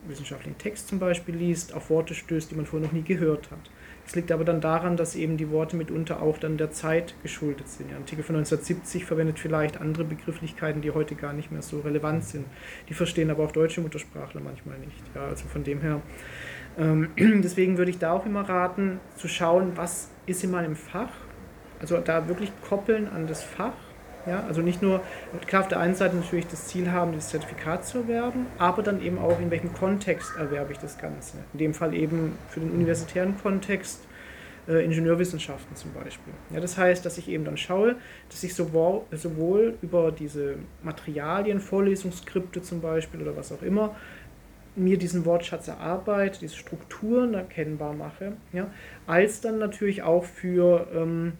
wissenschaftlichen Text zum Beispiel liest, auf Worte stößt, die man vorher noch nie gehört hat. Es liegt aber dann daran, dass eben die Worte mitunter auch dann der Zeit geschuldet sind. Der Artikel von 1970 verwendet vielleicht andere Begrifflichkeiten, die heute gar nicht mehr so relevant sind. Die verstehen aber auch deutsche Muttersprachler manchmal nicht. Ja, also von dem her. Ähm, deswegen würde ich da auch immer raten, zu schauen, was ist in meinem Fach. Also da wirklich koppeln an das Fach ja, also nicht nur, klar auf der einen Seite natürlich das Ziel haben, das Zertifikat zu erwerben, aber dann eben auch, in welchem Kontext erwerbe ich das Ganze. In dem Fall eben für den universitären Kontext äh, Ingenieurwissenschaften zum Beispiel. Ja, das heißt, dass ich eben dann schaue, dass ich sowohl, sowohl über diese Materialien, Vorlesungsskripte zum Beispiel oder was auch immer, mir diesen Wortschatz erarbeite, diese Strukturen erkennbar mache, ja, als dann natürlich auch für ähm,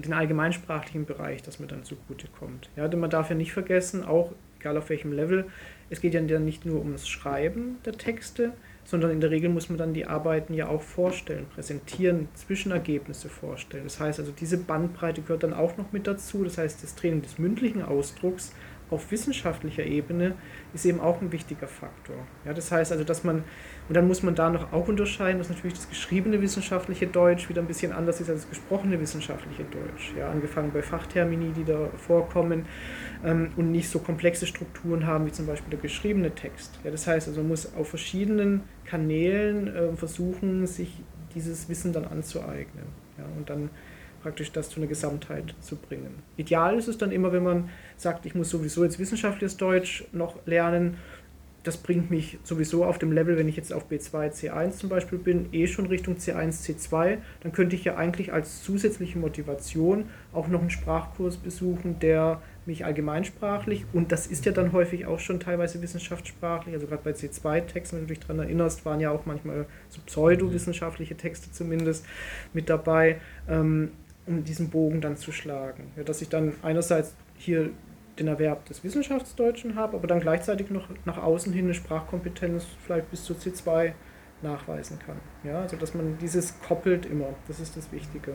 den allgemeinsprachlichen Bereich, das mir dann zugutekommt. Ja, denn man darf ja nicht vergessen, auch egal auf welchem Level, es geht ja nicht nur ums Schreiben der Texte, sondern in der Regel muss man dann die Arbeiten ja auch vorstellen, präsentieren, Zwischenergebnisse vorstellen. Das heißt also, diese Bandbreite gehört dann auch noch mit dazu. Das heißt, das Training des mündlichen Ausdrucks auf wissenschaftlicher Ebene ist eben auch ein wichtiger Faktor. Ja, das heißt also, dass man, und dann muss man da noch auch unterscheiden, dass natürlich das geschriebene wissenschaftliche Deutsch wieder ein bisschen anders ist als das gesprochene wissenschaftliche Deutsch. Ja, angefangen bei Fachtermini, die da vorkommen ähm, und nicht so komplexe Strukturen haben wie zum Beispiel der geschriebene Text. Ja, das heißt also, man muss auf verschiedenen Kanälen äh, versuchen, sich dieses Wissen dann anzueignen. Ja, und dann praktisch das zu einer Gesamtheit zu bringen. Ideal ist es dann immer, wenn man sagt, ich muss sowieso jetzt wissenschaftliches Deutsch noch lernen. Das bringt mich sowieso auf dem Level, wenn ich jetzt auf B2, C1 zum Beispiel bin, eh schon Richtung C1, C2. Dann könnte ich ja eigentlich als zusätzliche Motivation auch noch einen Sprachkurs besuchen, der mich allgemeinsprachlich und das ist ja dann häufig auch schon teilweise wissenschaftssprachlich, also gerade bei C2-Texten, wenn du dich daran erinnerst, waren ja auch manchmal so pseudowissenschaftliche Texte zumindest mit dabei. Ähm, um diesen Bogen dann zu schlagen. Ja, dass ich dann einerseits hier den Erwerb des Wissenschaftsdeutschen habe, aber dann gleichzeitig noch nach außen hin eine Sprachkompetenz vielleicht bis zu C2 nachweisen kann. Ja, also dass man dieses koppelt immer, das ist das Wichtige.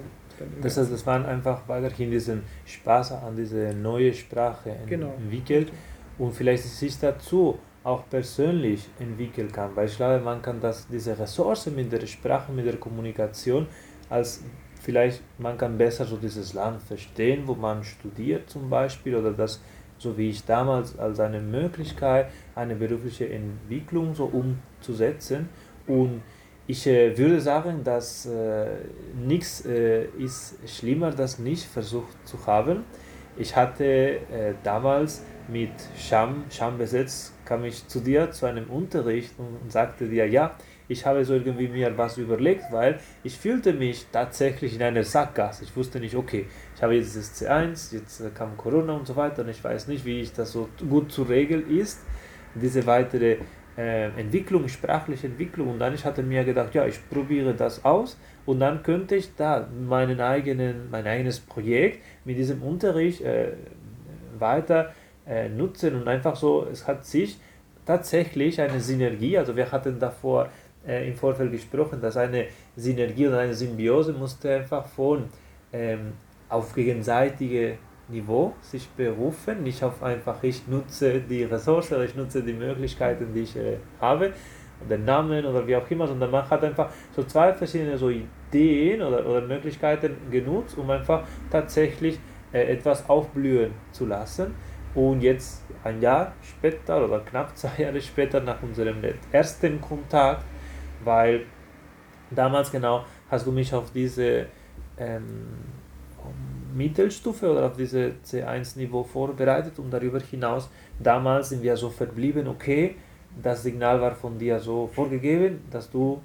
Das heißt, das waren einfach weiterhin diesen Spaß an diese neue Sprache genau. entwickelt und vielleicht sich dazu auch persönlich entwickeln kann, weil ich glaube, man kann das, diese Ressource mit der Sprache, mit der Kommunikation als vielleicht man kann besser so dieses Land verstehen, wo man studiert zum Beispiel oder das, so wie ich damals, als eine Möglichkeit, eine berufliche Entwicklung so umzusetzen. Und ich äh, würde sagen, dass äh, nichts äh, ist schlimmer, das nicht versucht zu haben. Ich hatte äh, damals mit Scham, Scham besetzt, kam ich zu dir zu einem Unterricht und, und sagte dir, ja, ich habe so irgendwie mir was überlegt, weil ich fühlte mich tatsächlich in einer Sackgasse. Ich wusste nicht, okay, ich habe jetzt das C1, jetzt kam Corona und so weiter und ich weiß nicht, wie ich das so gut zu regeln ist, diese weitere äh, Entwicklung, sprachliche Entwicklung. Und dann ich hatte mir gedacht, ja, ich probiere das aus. Und dann könnte ich da meinen eigenen, mein eigenes Projekt mit diesem Unterricht äh, weiter äh, nutzen. Und einfach so, es hat sich tatsächlich eine Synergie, also wir hatten davor äh, im Vorfeld gesprochen, dass eine Synergie oder eine Symbiose musste einfach von ähm, auf gegenseitige Niveau sich berufen, nicht auf einfach ich nutze die Ressource oder ich nutze die Möglichkeiten, die ich äh, habe, den Namen oder wie auch immer, sondern man hat einfach so zwei verschiedene so Ideen oder, oder Möglichkeiten genutzt, um einfach tatsächlich äh, etwas aufblühen zu lassen. Und jetzt ein Jahr später oder knapp zwei Jahre später nach unserem ersten Kontakt weil damals genau hast du mich auf diese ähm, Mittelstufe oder auf diese C1-Niveau vorbereitet und darüber hinaus, damals sind wir so verblieben, okay, das Signal war von dir so vorgegeben, dass du,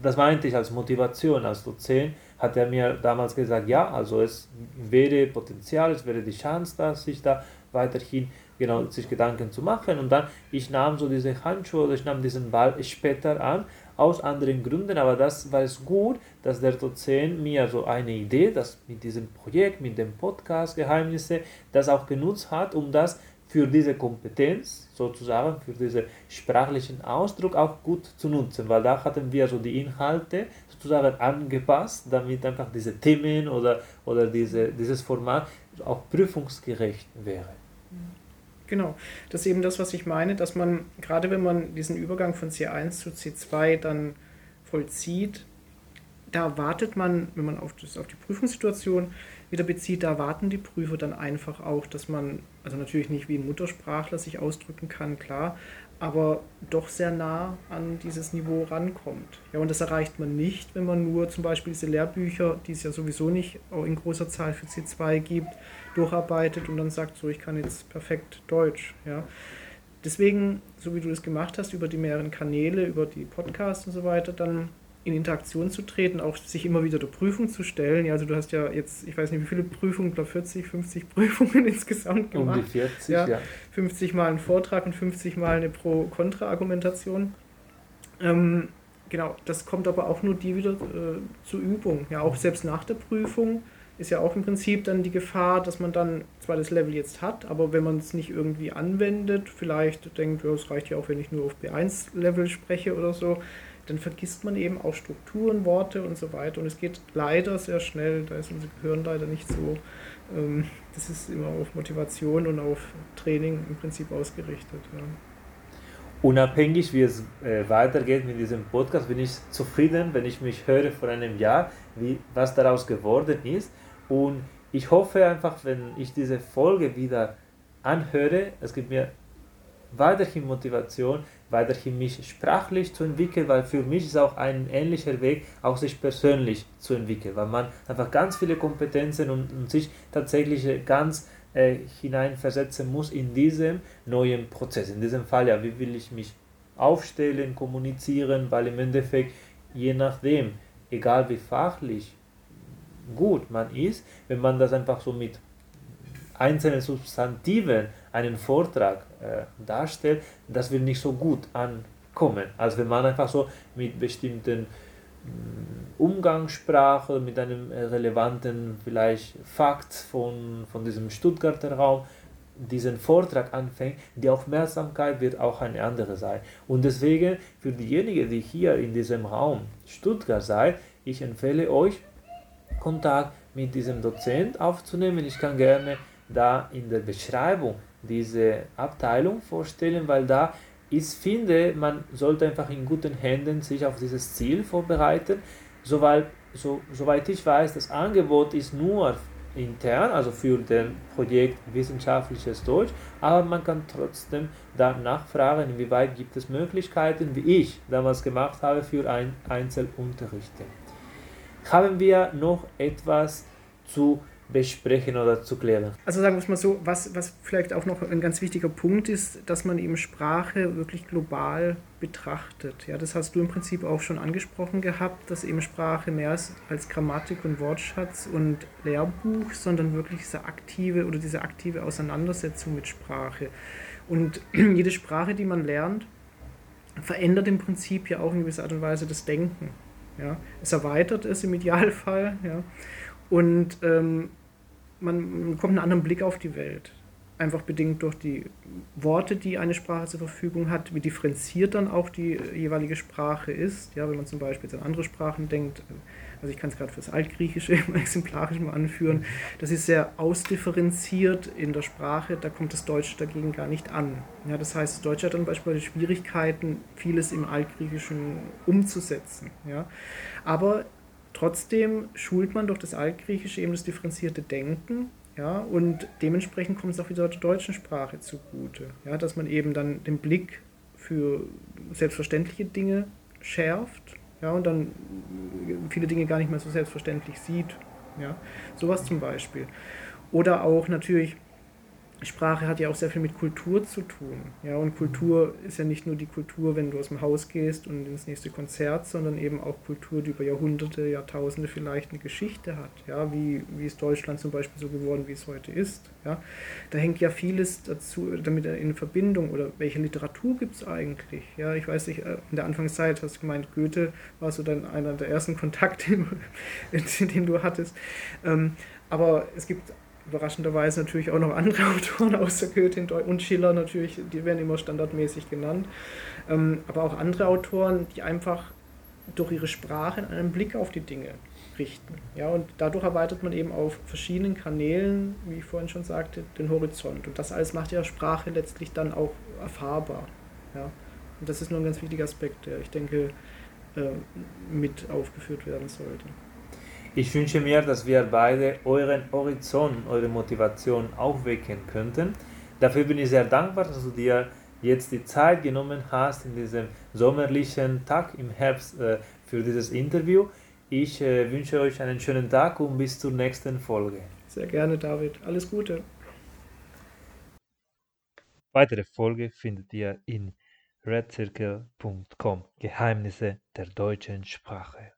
das meinte ich als Motivation, als Dozent, hat er mir damals gesagt, ja, also es wäre Potenzial, es wäre die Chance, dass ich da weiterhin genau sich Gedanken zu machen. Und dann ich nahm so diese Handschuhe oder ich nahm diesen Ball später an aus anderen Gründen, aber das war es gut, dass der Dozent mir so eine Idee, das mit diesem Projekt, mit dem Podcast Geheimnisse, das auch genutzt hat, um das für diese Kompetenz sozusagen, für diesen sprachlichen Ausdruck auch gut zu nutzen, weil da hatten wir so die Inhalte sozusagen angepasst, damit einfach diese Themen oder, oder diese, dieses Format auch prüfungsgerecht wäre. Genau, das ist eben das, was ich meine, dass man, gerade wenn man diesen Übergang von C1 zu C2 dann vollzieht, da wartet man, wenn man auf, das, auf die Prüfungssituation wieder bezieht, da warten die Prüfer dann einfach auch, dass man, also natürlich nicht wie ein Muttersprachler sich ausdrücken kann, klar, aber doch sehr nah an dieses Niveau rankommt. Ja, und das erreicht man nicht, wenn man nur zum Beispiel diese Lehrbücher, die es ja sowieso nicht auch in großer Zahl für C2 gibt, durcharbeitet und dann sagt, so, ich kann jetzt perfekt Deutsch. Ja. Deswegen, so wie du das gemacht hast, über die mehreren Kanäle, über die Podcasts und so weiter, dann in Interaktion zu treten, auch sich immer wieder der Prüfung zu stellen. Ja, also du hast ja jetzt, ich weiß nicht wie viele Prüfungen, ich glaube 40, 50 Prüfungen insgesamt gemacht. Um die 40, ja. ja. 50 Mal ein Vortrag und 50 Mal eine Pro-Kontra-Argumentation. Ähm, genau, das kommt aber auch nur die wieder äh, zur Übung. Ja, auch selbst nach der Prüfung ist ja auch im Prinzip dann die Gefahr, dass man dann zwar das Level jetzt hat, aber wenn man es nicht irgendwie anwendet, vielleicht denkt, ja, es reicht ja auch, wenn ich nur auf B1-Level spreche oder so, dann vergisst man eben auch Strukturen, Worte und so weiter. Und es geht leider sehr schnell, da ist unser Gehirn leider nicht so, ähm, das ist immer auf Motivation und auf Training im Prinzip ausgerichtet. Ja. Unabhängig, wie es äh, weitergeht mit diesem Podcast, bin ich zufrieden, wenn ich mich höre vor einem Jahr, wie, was daraus geworden ist. Und ich hoffe einfach, wenn ich diese Folge wieder anhöre, es gibt mir weiterhin Motivation, weiterhin mich sprachlich zu entwickeln, weil für mich ist auch ein ähnlicher Weg, auch sich persönlich zu entwickeln, weil man einfach ganz viele Kompetenzen und, und sich tatsächlich ganz äh, hineinversetzen muss in diesem neuen Prozess. In diesem Fall, ja, wie will ich mich aufstellen, kommunizieren, weil im Endeffekt, je nachdem, egal wie fachlich gut man ist, wenn man das einfach so mit einzelnen Substantiven einen Vortrag äh, darstellt, das wird nicht so gut ankommen, als wenn man einfach so mit bestimmten mm, Umgangssprache, mit einem äh, relevanten vielleicht Fakt von, von diesem Stuttgarter Raum diesen Vortrag anfängt, die Aufmerksamkeit wird auch eine andere sein. Und deswegen für diejenigen, die hier in diesem Raum Stuttgart seid, ich empfehle euch, Kontakt mit diesem Dozent aufzunehmen. Ich kann gerne da in der Beschreibung diese Abteilung vorstellen, weil da ich finde, man sollte einfach in guten Händen sich auf dieses Ziel vorbereiten. Soweit, so, soweit ich weiß, das Angebot ist nur intern, also für den Projekt Wissenschaftliches Deutsch, aber man kann trotzdem da nachfragen, inwieweit gibt es Möglichkeiten, wie ich damals gemacht habe, für ein Einzelunterrichten. Haben wir noch etwas zu besprechen oder zu klären? Also sagen wir es mal so, was, was vielleicht auch noch ein ganz wichtiger Punkt ist, dass man eben Sprache wirklich global betrachtet. Ja, das hast du im Prinzip auch schon angesprochen gehabt, dass eben Sprache mehr ist als Grammatik und Wortschatz und Lehrbuch, sondern wirklich diese aktive oder diese aktive Auseinandersetzung mit Sprache. Und jede Sprache, die man lernt, verändert im Prinzip ja auch in gewisser Art und Weise das Denken. Ja? Es erweitert es im Idealfall. Ja? Und ähm, man bekommt einen anderen Blick auf die Welt. Einfach bedingt durch die Worte, die eine Sprache zur Verfügung hat, wie differenziert dann auch die jeweilige Sprache ist. Ja, wenn man zum Beispiel an andere Sprachen denkt, also ich kann es gerade fürs Altgriechische exemplarisch mal anführen, das ist sehr ausdifferenziert in der Sprache, da kommt das Deutsche dagegen gar nicht an. Ja, das heißt, das Deutsche hat dann beispielsweise Schwierigkeiten, vieles im Altgriechischen umzusetzen. Ja. Aber Trotzdem schult man durch das Altgriechische eben das differenzierte Denken, ja, und dementsprechend kommt es auch wieder der deutschen Sprache zugute, ja, dass man eben dann den Blick für selbstverständliche Dinge schärft, ja, und dann viele Dinge gar nicht mehr so selbstverständlich sieht, ja, sowas zum Beispiel. Oder auch natürlich Sprache hat ja auch sehr viel mit Kultur zu tun. Ja, und Kultur ist ja nicht nur die Kultur, wenn du aus dem Haus gehst und ins nächste Konzert, sondern eben auch Kultur, die über Jahrhunderte, Jahrtausende vielleicht eine Geschichte hat. Ja, wie, wie ist Deutschland zum Beispiel so geworden, wie es heute ist. Ja, da hängt ja vieles dazu damit in Verbindung. Oder welche Literatur gibt es eigentlich? Ja, ich weiß nicht, äh, in der Anfangszeit hast du gemeint, Goethe war so dann einer der ersten Kontakte, den du hattest. Ähm, aber es gibt überraschenderweise natürlich auch noch andere Autoren außer Goethe und Schiller natürlich, die werden immer standardmäßig genannt, ähm, aber auch andere Autoren, die einfach durch ihre Sprache einen Blick auf die Dinge richten. Ja, und dadurch erweitert man eben auf verschiedenen Kanälen, wie ich vorhin schon sagte, den Horizont. Und das alles macht ja Sprache letztlich dann auch erfahrbar. Ja. Und das ist nur ein ganz wichtiger Aspekt, der ich denke äh, mit aufgeführt werden sollte. Ich wünsche mir, dass wir beide euren Horizont, eure Motivation aufwecken könnten. Dafür bin ich sehr dankbar, dass du dir jetzt die Zeit genommen hast in diesem sommerlichen Tag im Herbst äh, für dieses Interview. Ich äh, wünsche euch einen schönen Tag und bis zur nächsten Folge. Sehr gerne, David. Alles Gute. Weitere Folge findet ihr in redzirkel.com Geheimnisse der deutschen Sprache.